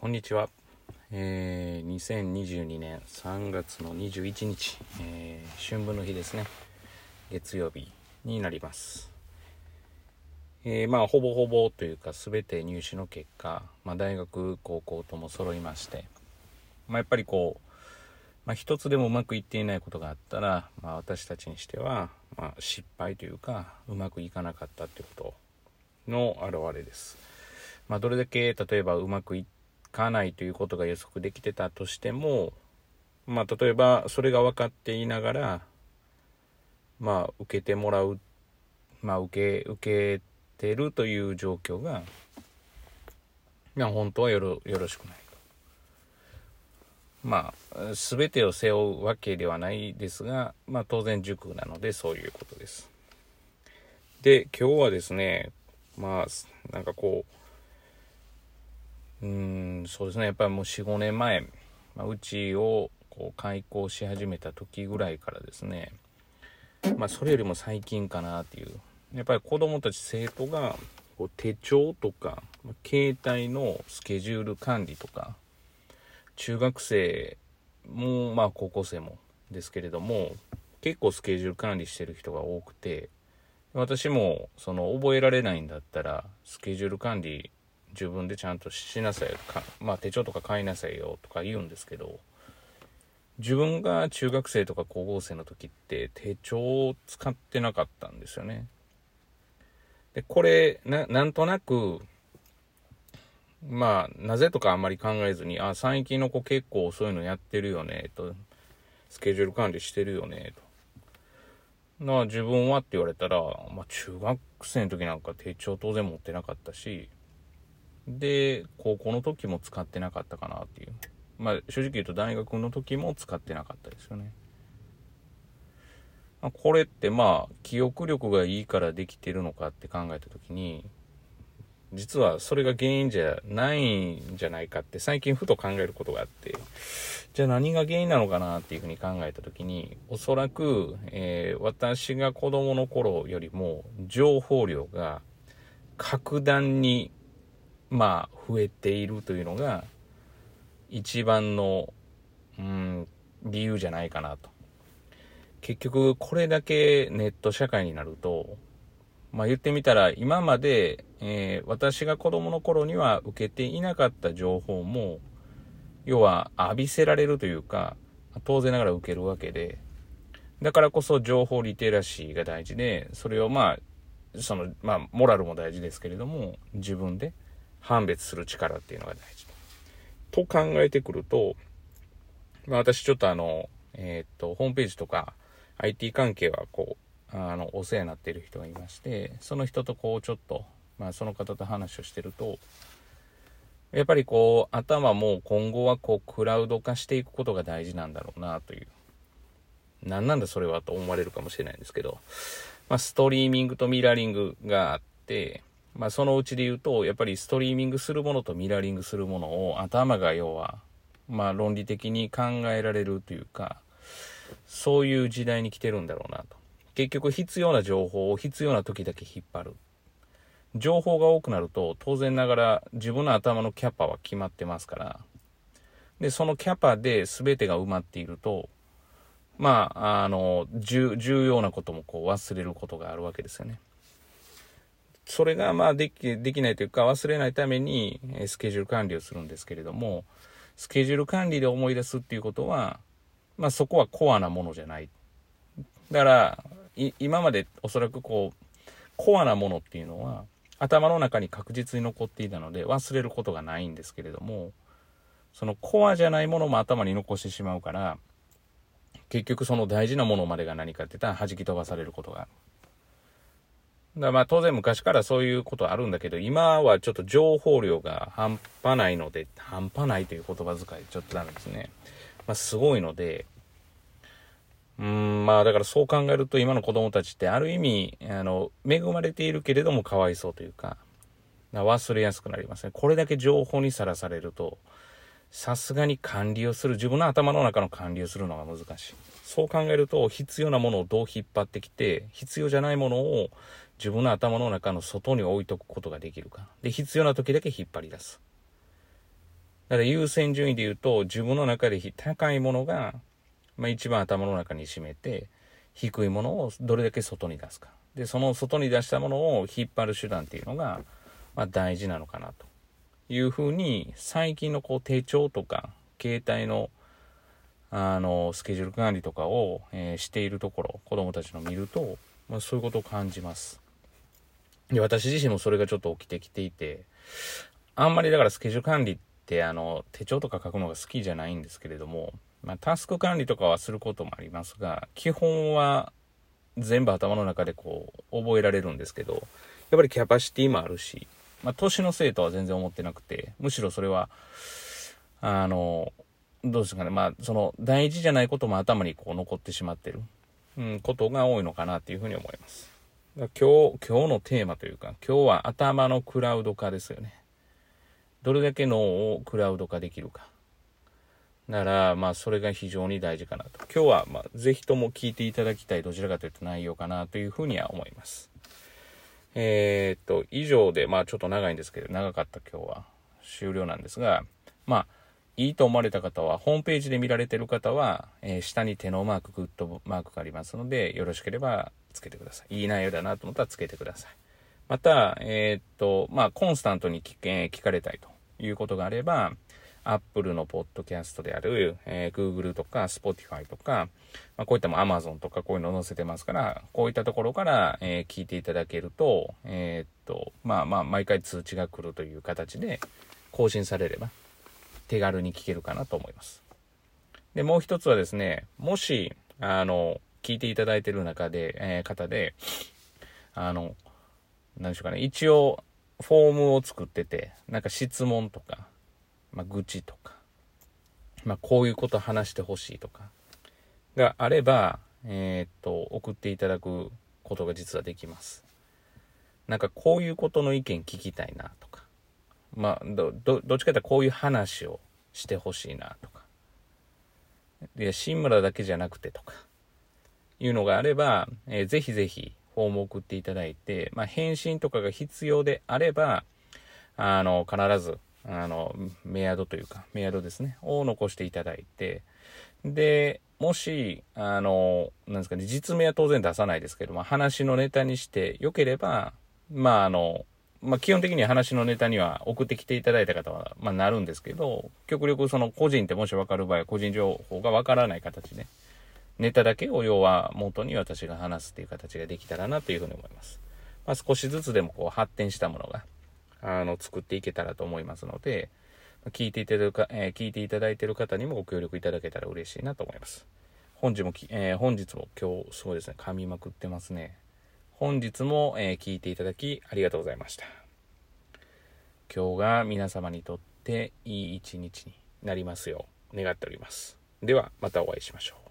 こんにちは。えー、2022年3月の21日、えー、春分の日ですね。月曜日になります。えー、まあ、ほぼほぼというか、全て入試の結果、まあ、大学、高校とも揃いまして、まあ、やっぱりこう、まあ、一つでもうまくいっていないことがあったら、まあ、私たちにしては、まあ、失敗というか、うまくいかなかったということの表れです。まあ、どれだけ、例えばうまくいってかないということが予測できてたとしても、まあ、例えばそれが分かっていながら、まあ、受けてもらう、まあ、受け、受けてるという状況が、まあ、本当はよろよろしくないと。まあ、全てを背負うわけではないですが、まあ、当然塾なのでそういうことです。で、今日はですね、まあ、なんかこう、うん、そうですね。やっぱりもう4、5年前、まあ、うちをこう開校し始めた時ぐらいからですね、まあ、それよりも最近かなっていう。やっぱり子供たち生徒がこう手帳とか、携帯のスケジュール管理とか、中学生も、まあ高校生もですけれども、結構スケジュール管理してる人が多くて、私もその覚えられないんだったら、スケジュール管理自分でちゃんとしなさいか、まあ、手帳とか買いなさいよとか言うんですけど自分が中学生とか高校生の時って手帳を使ってなかったんですよね。でこれなんとなくまあなぜとかあんまり考えずにあ最近の子結構そういうのやってるよねとスケジュール管理してるよねと。な自分はって言われたら、まあ、中学生の時なんか手帳当然持ってなかったしで、高校の時も使ってなかったかなっていう。まあ、正直言うと大学の時も使ってなかったですよね。まこれってまあ、記憶力がいいからできてるのかって考えた時に、実はそれが原因じゃないんじゃないかって最近ふと考えることがあって、じゃあ何が原因なのかなっていうふうに考えた時に、おそらく、えー、私が子供の頃よりも情報量が格段にまあ、増えているというのが、一番の、うん、理由じゃないかなと。結局、これだけネット社会になると、まあ言ってみたら、今まで、えー、私が子供の頃には受けていなかった情報も、要は浴びせられるというか、当然ながら受けるわけで、だからこそ情報リテラシーが大事で、それをまあ、その、まあ、モラルも大事ですけれども、自分で判別する力っていうのが大事。と考えてくると、まあ私ちょっとあの、えっ、と、ホームページとか IT 関係はこう、あの、お世話になっている人がいまして、その人とこうちょっと、まあその方と話をしてると、やっぱりこう、頭も今後はこう、クラウド化していくことが大事なんだろうなという。何なんだそれはと思われるかもしれないんですけど、まあ、ストリーミングとミラーリングがあって、まあ、そのうちで言うと、やっぱりストリーミングするものとミラーリングするものを頭が要は、まあ、論理的に考えられるというか、そういう時代に来てるんだろうなと。結局必要な情報を必要な時だけ引っ張る。情報が多くなると、当然ながら自分の頭のキャパは決まってますから、で、そのキャパで全てが埋まっていると、まあ、あの、重要なこともこう忘れることがあるわけですよね。それがまあでき、できないというか忘れないためにスケジュール管理をするんですけれども、スケジュール管理で思い出すっていうことは、まあそこはコアなものじゃない。だから、今までおそらくこう、コアなものっていうのは頭の中に確実に残っていたので忘れることがないんですけれども、そのコアじゃないものも頭に残してしまうから、結局その大事なものまでが何かって言ったら弾き飛ばされることがある。だまあ当然昔からそういうことあるんだけど、今はちょっと情報量が半端ないので、半端ないという言葉遣いちょっとダメですね。まあすごいので、うん、まあだからそう考えると今の子供たちってある意味、あの、恵まれているけれどもかわいそうというか、忘れやすくなりますね。これだけ情報にさらされると、さすがに管理をする、自分の頭の中の管理をするのが難しい。そう考えると、必要なものをどう引っ張ってきて、必要じゃないものを自分の頭の中の外に置いとくことができるか。で、必要な時だけ引っ張り出す。だから優先順位で言うと、自分の中で高いものが、まあ一番頭の中に占めて、低いものをどれだけ外に出すか。で、その外に出したものを引っ張る手段っていうのが、まあ大事なのかなというふうに、最近のこう手帳とか、携帯のあの、スケジュール管理とかを、えー、しているところ、子供たちの見ると、まあ、そういうことを感じます。で、私自身もそれがちょっと起きてきていて、あんまりだからスケジュール管理って、あの、手帳とか書くのが好きじゃないんですけれども、まあ、タスク管理とかはすることもありますが、基本は全部頭の中でこう、覚えられるんですけど、やっぱりキャパシティもあるし、まあ、年のせいとは全然思ってなくて、むしろそれは、あの、どうですかね、まあ、その、大事じゃないことも頭にこう残ってしまってる、うん、ことが多いのかなっていうふうに思います。今日、今日のテーマというか、今日は頭のクラウド化ですよね。どれだけ脳をクラウド化できるか。なら、まあ、それが非常に大事かなと。今日は、まあ、ぜひとも聞いていただきたい、どちらかというと内容かなというふうには思います。えー、っと、以上で、まあ、ちょっと長いんですけど、長かった今日は終了なんですが、まあ、いいと思われた方は、ホームページで見られてる方は、えー、下に手のマーク、グッドマークがありますので、よろしければつけてください。いい内容だなと思ったらつけてください。また、えー、っと、まあ、コンスタントに聞,、えー、聞かれたいということがあれば、Apple のポッドキャストである、えー、Google とか Spotify とか、まあ、こういったも Amazon とかこういうの載せてますから、こういったところから、えー、聞いていただけると、えー、っと、まあまあ、毎回通知が来るという形で更新されれば、手軽に聞けるかなと思います。で、もう一つはですね、もし、あの、聞いていただいてる中で、えー、方で、あの、何でしょうかね、一応、フォームを作ってて、なんか質問とか、まあ、愚痴とか、まあ、こういうこと話してほしいとか、があれば、えー、っと、送っていただくことが実はできます。なんかこういうことの意見聞きたいなとか、まあ、ど、ど、どっちかというとこういう話をしてほしいなとか。いや、新村だけじゃなくてとか、いうのがあれば、えー、ぜひぜひフォームを送っていただいて、まあ、返信とかが必要であれば、あの、必ず、あの、メアドというか、メアドですね、を残していただいて、で、もし、あの、なんですかね、実名は当然出さないですけども、話のネタにしてよければ、まあ、あの、まあ、基本的に話のネタには送ってきていただいた方は、まあ、なるんですけど、極力その個人ってもし分かる場合は個人情報が分からない形で、ネタだけを要は元に私が話すっていう形ができたらなというふうに思います。まあ、少しずつでもこう発展したものが、あの、作っていけたらと思いますので、聞いていただくか、えー、聞いていただいている方にもご協力いただけたら嬉しいなと思います。本日もえー、本日も今日すごいですね、噛みまくってますね。本日も、えー、聞いていただきありがとうございました。今日が皆様にとっていい一日になりますよう願っております。ではまたお会いしましょう。